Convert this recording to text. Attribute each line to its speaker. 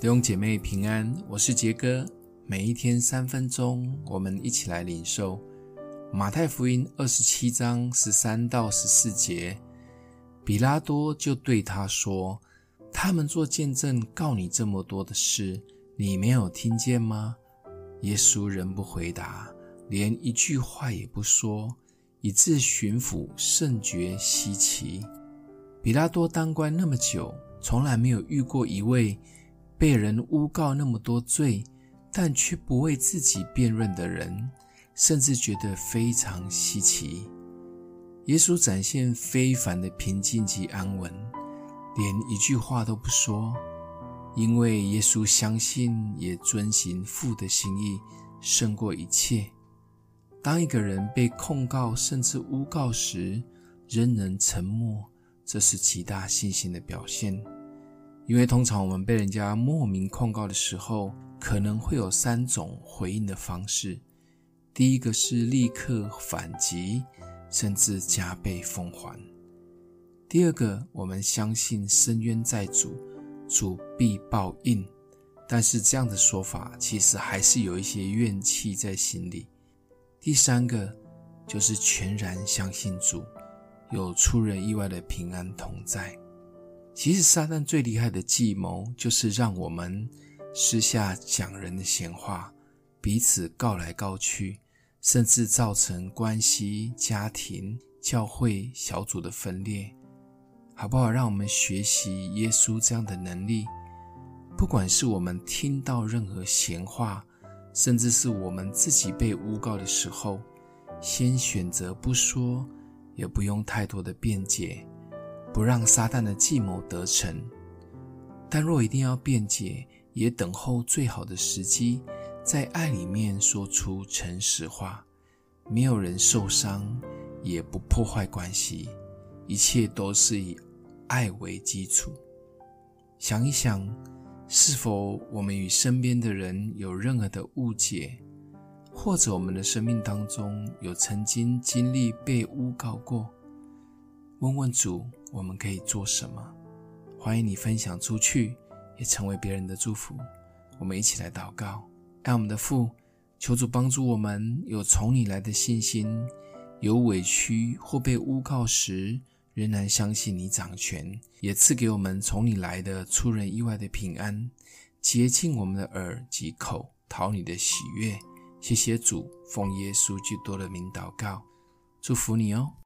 Speaker 1: 弟兄姐妹平安，我是杰哥。每一天三分钟，我们一起来领受马太福音二十七章十三到十四节。比拉多就对他说：“他们做见证告你这么多的事，你没有听见吗？”耶稣仍不回答，连一句话也不说，以致巡抚甚觉稀奇。比拉多当官那么久，从来没有遇过一位。被人诬告那么多罪，但却不为自己辩论的人，甚至觉得非常稀奇。耶稣展现非凡的平静及安稳，连一句话都不说，因为耶稣相信也遵行父的心意，胜过一切。当一个人被控告甚至诬告时，仍能沉默，这是极大信心的表现。因为通常我们被人家莫名控告的时候，可能会有三种回应的方式。第一个是立刻反击，甚至加倍奉还；第二个，我们相信伸冤在主，主必报应。但是这样的说法其实还是有一些怨气在心里。第三个，就是全然相信主，有出人意外的平安同在。其实，撒旦最厉害的计谋就是让我们私下讲人的闲话，彼此告来告去，甚至造成关系、家庭、教会、小组的分裂，好不好？让我们学习耶稣这样的能力。不管是我们听到任何闲话，甚至是我们自己被诬告的时候，先选择不说，也不用太多的辩解。不让撒旦的计谋得逞，但若一定要辩解，也等候最好的时机，在爱里面说出诚实话，没有人受伤，也不破坏关系，一切都是以爱为基础。想一想，是否我们与身边的人有任何的误解，或者我们的生命当中有曾经经历被诬告过？问问主，我们可以做什么？欢迎你分享出去，也成为别人的祝福。我们一起来祷告，爱我们的父，求主帮助我们有从你来的信心，有委屈或被诬告时，仍然相信你掌权，也赐给我们从你来的出人意外的平安，洁净我们的耳及口，讨你的喜悦。谢谢主，奉耶稣基督的名祷告，祝福你哦。